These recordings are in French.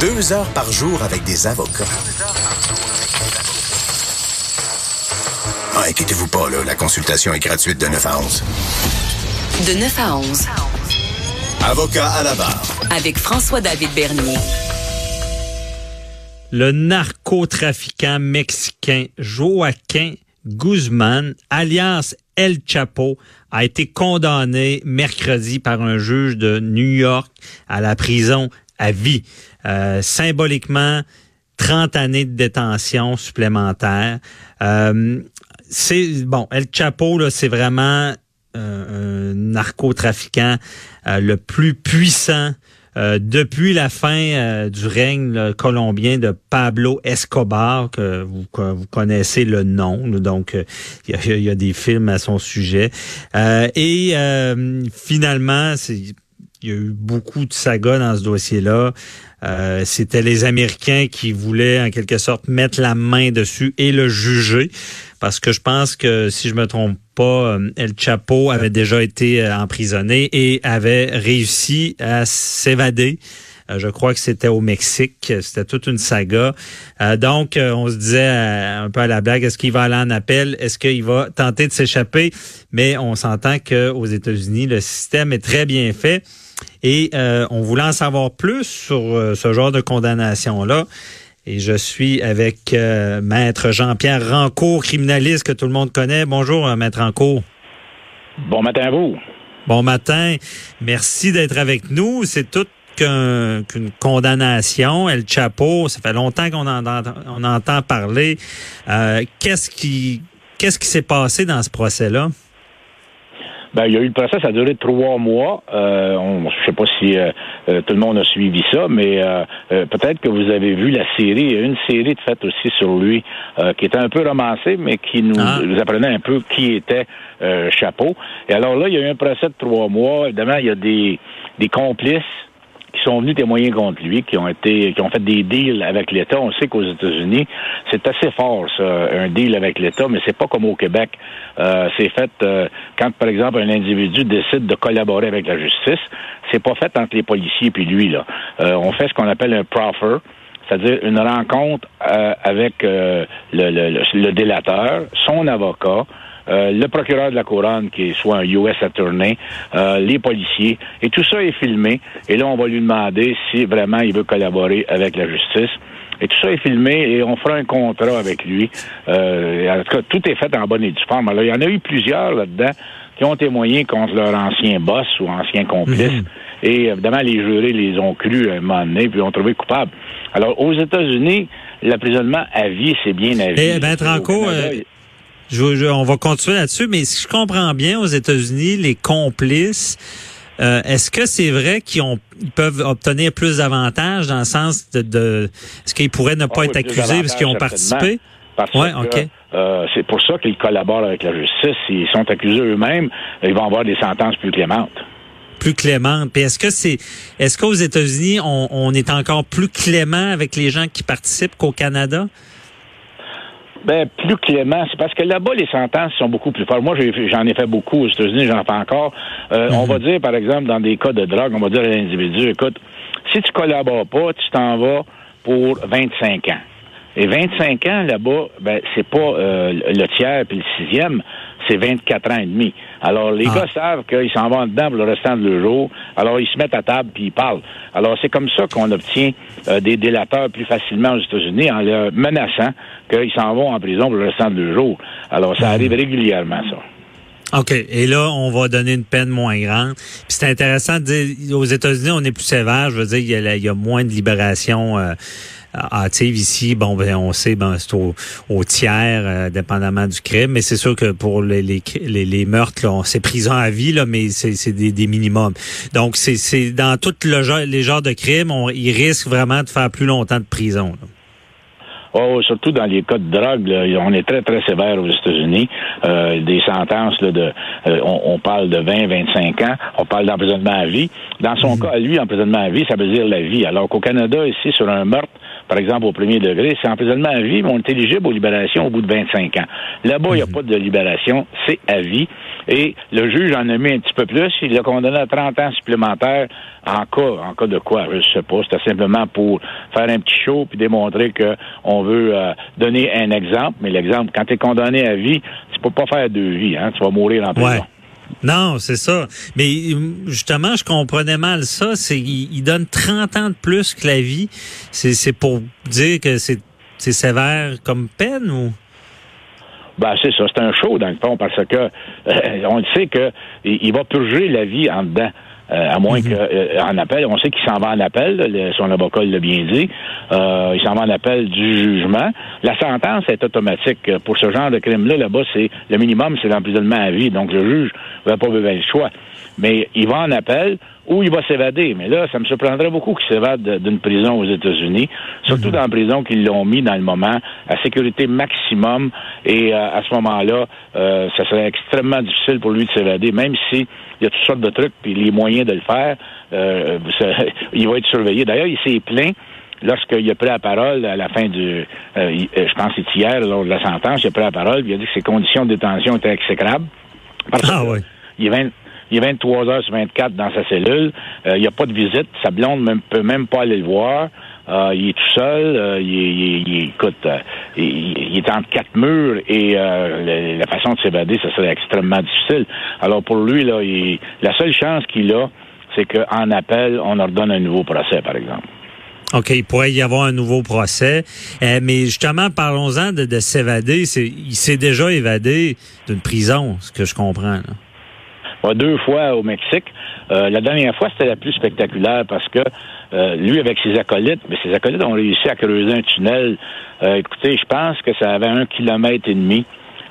Deux heures par jour avec des avocats. Ah, inquiétez-vous pas, là, la consultation est gratuite de 9 à 11. De 9 à 11. Avocat à la barre. Avec François-David Bernier. Le narcotrafiquant mexicain Joaquin Guzman, alias El Chapo, a été condamné mercredi par un juge de New York à la prison à vie. Euh, symboliquement, 30 années de détention supplémentaire. Euh, c'est bon, El Chapo, là, c'est vraiment euh, un narcotrafiquant euh, le plus puissant euh, depuis la fin du règne colombien de Pablo Escobar, que vous, vous connaissez le nom, donc il y, y, a des films à son sujet. et finalement, c'est il y a eu beaucoup de sagas dans ce dossier-là. Euh, C'était les Américains qui voulaient en quelque sorte mettre la main dessus et le juger. Parce que je pense que si je me trompe pas, euh, El Chapo avait déjà été euh, emprisonné et avait réussi à s'évader. Euh, je crois que c'était au Mexique. C'était toute une saga. donc, on se disait un peu à la blague, est-ce qu'il va aller en appel? Est-ce qu'il va tenter de s'échapper? Mais on s'entend qu'aux États-Unis, le système est très bien fait. Et euh, on voulait en savoir plus sur euh, ce genre de condamnation-là. Et je suis avec euh, Maître Jean-Pierre Rancourt, criminaliste que tout le monde connaît. Bonjour, Maître Rancourt. Bon matin à vous. Bon matin. Merci d'être avec nous. C'est tout qu'une condamnation. El Chapo, ça fait longtemps qu'on en, on entend parler. qu'est-ce qui qu'est-ce qui s'est passé dans ce procès-là? Ben, il y a eu le procès, ça a duré trois mois. Euh, on, je sais pas si euh, euh, tout le monde a suivi ça, mais euh, peut-être que vous avez vu la série. Il y a une série de faite aussi sur lui qui était un peu romancée, mais qui nous, ah. nous apprenait un peu qui était Chapeau. Et alors là, il y a eu un procès de trois mois. Évidemment, il y a des, des complices qui sont venus témoigner contre lui, qui ont été, qui ont fait des deals avec l'État. On sait qu'aux États-Unis, c'est assez fort, ça, un deal avec l'État, mais c'est pas comme au Québec. Euh, c'est fait euh, quand, par exemple, un individu décide de collaborer avec la justice. C'est pas fait entre les policiers puis lui là. Euh, on fait ce qu'on appelle un proffer c'est-à-dire une rencontre avec le, le, le, délateur, son avocat, euh, le procureur de la couronne, qui est soit un US attorney, euh, les policiers, et tout ça est filmé. Et là, on va lui demander si vraiment il veut collaborer avec la justice. Et tout ça est filmé et on fera un contrat avec lui. Euh, en tout cas, tout est fait en bonne et due forme. Alors, il y en a eu plusieurs là-dedans qui ont témoigné contre leur ancien boss ou ancien complice. Mhm. Et évidemment, les jurés les ont cru à un moment donné, puis ont trouvé coupables. Alors, aux États-Unis, l'emprisonnement à vie, c'est bien à vie. Eh ben, Tranco, je, on va continuer là-dessus, mais si je comprends bien, aux États-Unis, les complices, euh, est-ce que c'est vrai qu'ils peuvent obtenir plus d'avantages dans le sens de, de est-ce qu'ils pourraient ne pas ah être accusés parce qu'ils ont participé? ouais, euh, c'est pour ça qu'ils collaborent avec la justice. S'ils sont accusés eux-mêmes, ils vont avoir des sentences plus clémentes plus clémentes. Puis est-ce que c'est est-ce qu'aux États-Unis on, on, est encore plus clément avec les gens qui participent qu'au Canada? Ben, plus clément, c'est parce que là-bas, les sentences sont beaucoup plus fortes. Moi, j'en ai, fait beaucoup aux États-Unis, j'en fais encore. Euh, on mhm. va dire, par exemple, dans des cas de drogue, on va dire à l'individu, écoute, si tu collabores pas, tu t'en vas pour 25 ans. Et 25 ans là-bas, ben c'est pas euh, le tiers puis le sixième, c'est 24 ans et demi. Alors les ah. gars savent qu'ils s'en vont dedans pour le restant de leur jour. Alors ils se mettent à table puis ils parlent. Alors c'est comme ça qu'on obtient euh, des délateurs plus facilement aux États-Unis en leur menaçant qu'ils s'en vont en prison pour le restant de leur jour. Alors ça arrive régulièrement ça. OK. Et là, on va donner une peine moins grande. Puis c'est intéressant de dire, aux États-Unis, on est plus sévère. Je veux dire, il y a, moins de libération. Euh, hâtive ici, bon, ben, on sait, ben, c'est au, tiers, euh, dépendamment du crime, mais c'est sûr que pour les, les, les, meurtres, c'est prison à vie, là, mais c'est des, des minimums. Donc, c'est dans tous le les genres de crimes, on, ils risquent vraiment de faire plus longtemps de prison. Oh, surtout dans les cas de drogue, on est très, très sévère aux États-Unis. Euh, des sentences, là, de, euh, on, parle de 20, 25 ans, on parle d'emprisonnement à vie. Dans son mhm. cas, lui, emprisonnement à vie, ça veut dire la vie. Alors qu'au Canada, ici, sur un meurtre, par exemple, au premier degré, c'est emprisonnement à vie, mais on est éligible aux libérations au bout de 25 ans. Là-bas, il n'y a pas de libération, c'est à vie. Et le juge en a mis un petit peu plus. Il l'a condamné à 30 ans supplémentaires en cas, en cas de quoi, je sais pas. C'était simplement pour faire un petit show puis démontrer qu'on veut euh, donner un exemple. Mais l'exemple, quand tu es condamné à vie, tu peux pas faire deux vies, hein. Tu vas mourir en prison. Non, c'est ça. Mais justement, je comprenais mal ça. C'est il, donne 30 ans de plus que la vie. C'est pour dire que c'est sévère comme peine ou? Ben, c'est ça, c'est un show dans le fond, parce que euh, on le sait que il va purger la vie en dedans. Euh, à moins mhm. que qu'en appel, on sait qu'il s'en va en appel, son avocat l'a bien dit, euh, il s'en va en appel du jugement. La sentence est automatique. Pour ce genre de crime-là, là-bas, c'est le minimum, c'est l'emprisonnement à vie. Donc le juge ne va pas le choix. Mais il va en appel ou il va s'évader. Mais là, ça me surprendrait beaucoup qu'il s'évade d'une prison aux États-Unis, surtout mhm. dans la prison qu'ils l'ont mis dans le moment, à sécurité maximum. Et euh, à ce moment-là, euh, ça serait extrêmement difficile pour lui de s'évader, même si il y a toutes sortes de trucs, puis les moyens de le faire, euh, il va être surveillé. D'ailleurs, il s'est plaint lorsqu'il a pris la parole à la fin du, je pense c'est hier, lors de la sentence, il a pris la parole, il a dit que ses conditions de détention étaient exécrables. ah oui. Il est il est 23 heures sur 24 dans sa cellule. Euh, il n'y a pas de visite. Sa blonde ne peut même pas aller le voir. Euh, il est tout seul. Euh, il, écoute, il, est entre quatre murs et la, façon de s'évader, ça serait extrêmement difficile. Alors pour lui, la seule chance qu'il a, c'est qu'en appel, on ordonne un nouveau procès, par exemple. OK, il pourrait y avoir un nouveau procès. mais justement, parlons-en de, de s'évader. Il s'est déjà évadé d'une prison, ce que je comprends. Là deux fois au Mexique. Euh, la dernière fois, c'était la plus spectaculaire parce que euh, lui, avec ses acolytes, mais ses acolytes ont réussi à creuser un tunnel. Euh, écoutez, je pense que ça avait un kilomètre et demi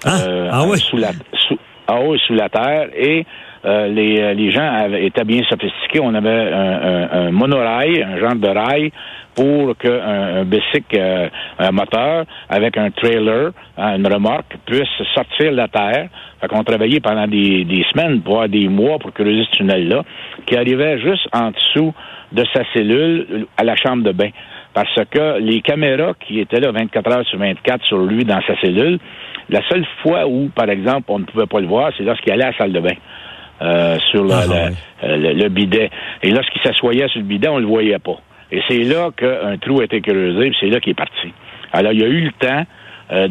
ah, ah sous la sous, en haut sous la terre et les, les gens étaient bien sophistiqués. On avait un, un, monorail, un genre de rail pour qu'un un bicycle, un moteur avec un trailer, hein, une remorque, puisse sortir de la terre, fait qu'on travaillait pendant des, des semaines, voire des mois pour creuser ce tunnel-là, qui arrivait juste en dessous de sa cellule à la chambre de bain. Parce que les caméras qui étaient là 24 heures sur 24 sur lui dans sa cellule, la seule fois où, par exemple, on ne pouvait pas le voir, c'est lorsqu'il allait à la salle de bain. Euh, sur ah, euh, le, le, bidet. Et lorsqu'il s'assoyait sur le bidet, on le voyait pas. Et c'est là qu'un trou a été creusé, c'est là qu'il est parti. Alors, il y a eu le temps euh,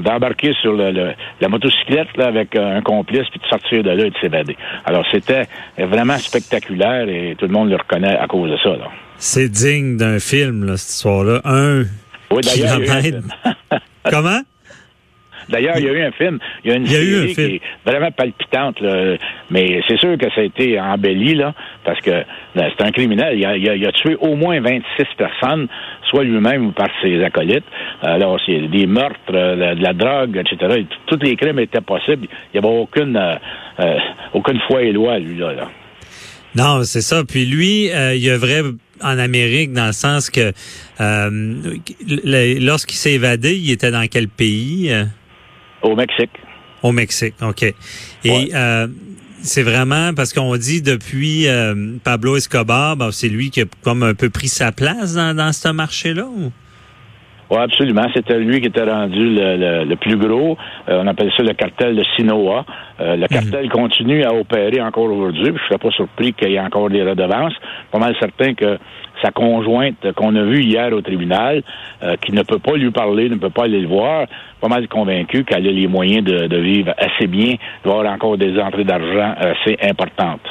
d'embarquer sur le, la motocyclette là, avec un complice puis de sortir de là et de s'évader. Alors c'était vraiment spectaculaire et tout le monde le reconnaît à cause de ça. C'est digne d'un film, là, cette histoire-là. Un oui, kilomètre. Comment? D'ailleurs, il y a eu un film, il y a une série qui est vraiment palpitante, là, mais c'est sûr que ça a été embelli, là, parce que ben, c'est un criminel. Il a, il, a, tué au moins 26 personnes, soit lui-même ou par ses acolytes. Alors, c'est des meurtres, euh, de la drogue, etc. tous les crimes étaient possibles. Il n'y avait aucune, euh, euh, aucune foi et loi, lui, là. Non, c'est ça. Puis lui, il y a vrai en Amérique dans le sens que lorsqu'il s'est évadé, il était dans quel pays? Au Mexique. Au Mexique, OK. Et euh, c'est vraiment parce qu'on dit depuis euh, Pablo Escobar, c'est lui qui a comme un peu pris sa place dans, ce marché-là? Oui, absolument. C'était lui qui était rendu le, plus gros. Euh, on appelle ça le cartel de Sinoa. le mhm. cartel continue à opérer encore aujourd'hui. Je ne serais pas surpris qu'il y ait encore des redevances. Pas mal certain que sa conjointe qu'on a vue hier au tribunal, euh, qui ne peut pas lui parler, ne peut pas aller le voir, pas mal convaincu qu'elle a les moyens de, vivre assez bien, d'avoir encore des entrées d'argent assez importantes.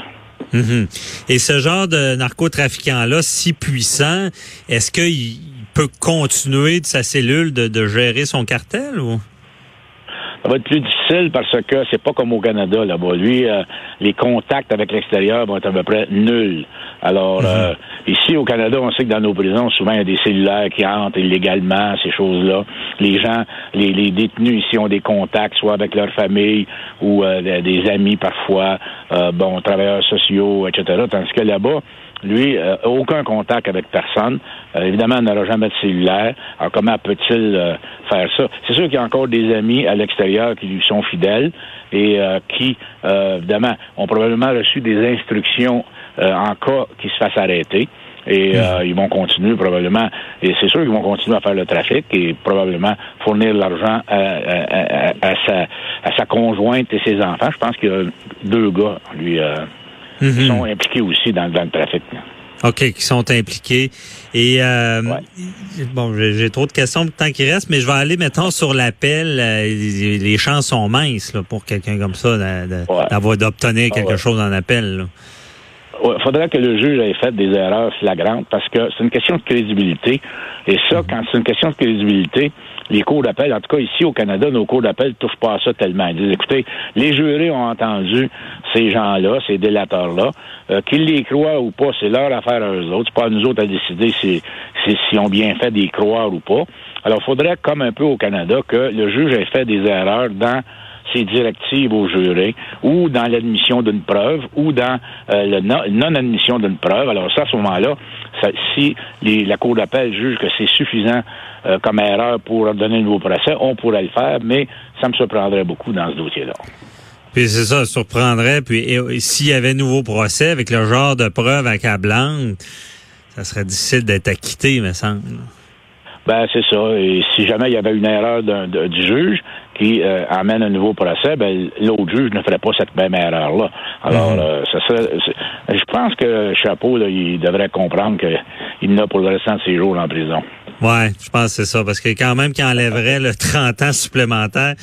Mhm. Et ce genre de narcotrafiquant-là, si puissant, est-ce qu'il peut continuer de sa cellule de, de gérer son cartel ou? ça va être plus difficile parce que c'est pas comme au Canada là-bas. Lui, euh, les contacts avec l'extérieur vont être à peu près nuls. Alors mhm. euh, ici au Canada, on sait que dans nos prisons, souvent il y a des cellulaires qui entrent illégalement, ces choses-là. Les gens, les, les, détenus ici ont des contacts, soit avec leur famille ou euh, des amis parfois, bon, travailleurs sociaux, etc. Tandis que là-bas, lui, euh, aucun contact avec personne. Euh, évidemment, il n'aura jamais de cellulaire. Alors, comment peut-il euh, faire ça? C'est sûr qu'il y a encore des amis à l'extérieur qui lui sont fidèles et qui, évidemment, ont probablement reçu des instructions en cas qu'il se fasse arrêter. Et euh, ils vont continuer probablement, et c'est sûr qu'ils vont continuer à faire le trafic et probablement fournir l'argent à, sa, à sa conjointe et ses enfants. Je pense qu'il y a deux gars, lui, qui mhm. sont impliqués aussi dans, dans le trafic. OK, qui sont impliqués. Et euh, bon, j'ai trop de questions le temps qui reste, mais je vais aller, mettons, sur l'appel. Euh, les, chances sont minces là, pour quelqu'un comme ça d'avoir d'obtenir ah quelque chose en appel. Il faudrait que le juge ait fait des erreurs flagrantes parce que c'est une question de crédibilité. Et ça, mhm. quand c'est une question de crédibilité, les cours d'appel, en tout cas ici au Canada, nos cours d'appel ne touchent pas à ça tellement. Ils disent, écoutez, les jurés ont entendu ces gens-là, ces délateurs-là, euh, qu'ils les croient ou pas, c'est leur affaire à eux autres. C'est pas à nous autres à décider si, si, si ont bien fait des croire ou pas. Alors, il faudrait, comme un peu au Canada, que le juge ait fait des erreurs dans ses directives aux jurés, ou dans l'admission d'une preuve, ou dans euh, la non-admission d'une preuve. Alors ça, à ce moment-là, si la Cour d'appel juge que c'est suffisant euh, comme erreur pour donner un nouveau procès, on pourrait le faire, mais ça me surprendrait beaucoup dans ce dossier-là. Puis c'est ça, surprendrait. Puis s'il y avait un nouveau procès avec le genre de preuve accablante, ça serait difficile d'être acquitté, me semble. Ben c'est ça. Et si jamais il y avait une erreur du juge qui euh, amène un nouveau procès, ben l'autre juge ne ferait pas cette même erreur-là. Alors, mhm. euh, ça serait, je pense que Chapeau, là, il devrait comprendre qu'il n'a pour le restant de ses jours en prison. Ouais, je pense que c'est ça, parce que quand même qu'il enlèverait le 30 ans supplémentaire,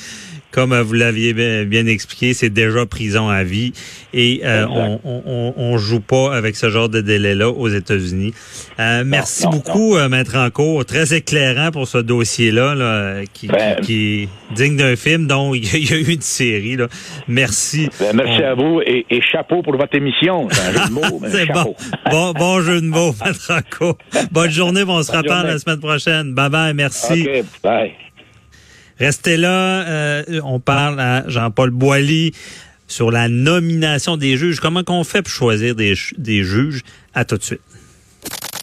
comme vous l'aviez bien expliqué, c'est déjà prison à vie et euh, on, on, on, joue pas avec ce genre de délai-là aux États-Unis. Euh, merci beaucoup, euh, Maître Encourt. Très éclairant pour ce dossier-là, là, qui, ben, qui, est digne d'un film dont il y a eu une série. Là. Merci. Ben, merci à vous et, et, chapeau pour votre émission. C'est un jeu de mots. bon. bon. bon. jeu de mots, Maître Encourt. Bonne journée, on se reparle la semaine prochaine. Bye bye, merci. Bye. Restez là, euh, on parle à Jean-Paul Boilly sur la nomination des juges. Comment qu'on fait pour choisir des, des juges? À tout de suite.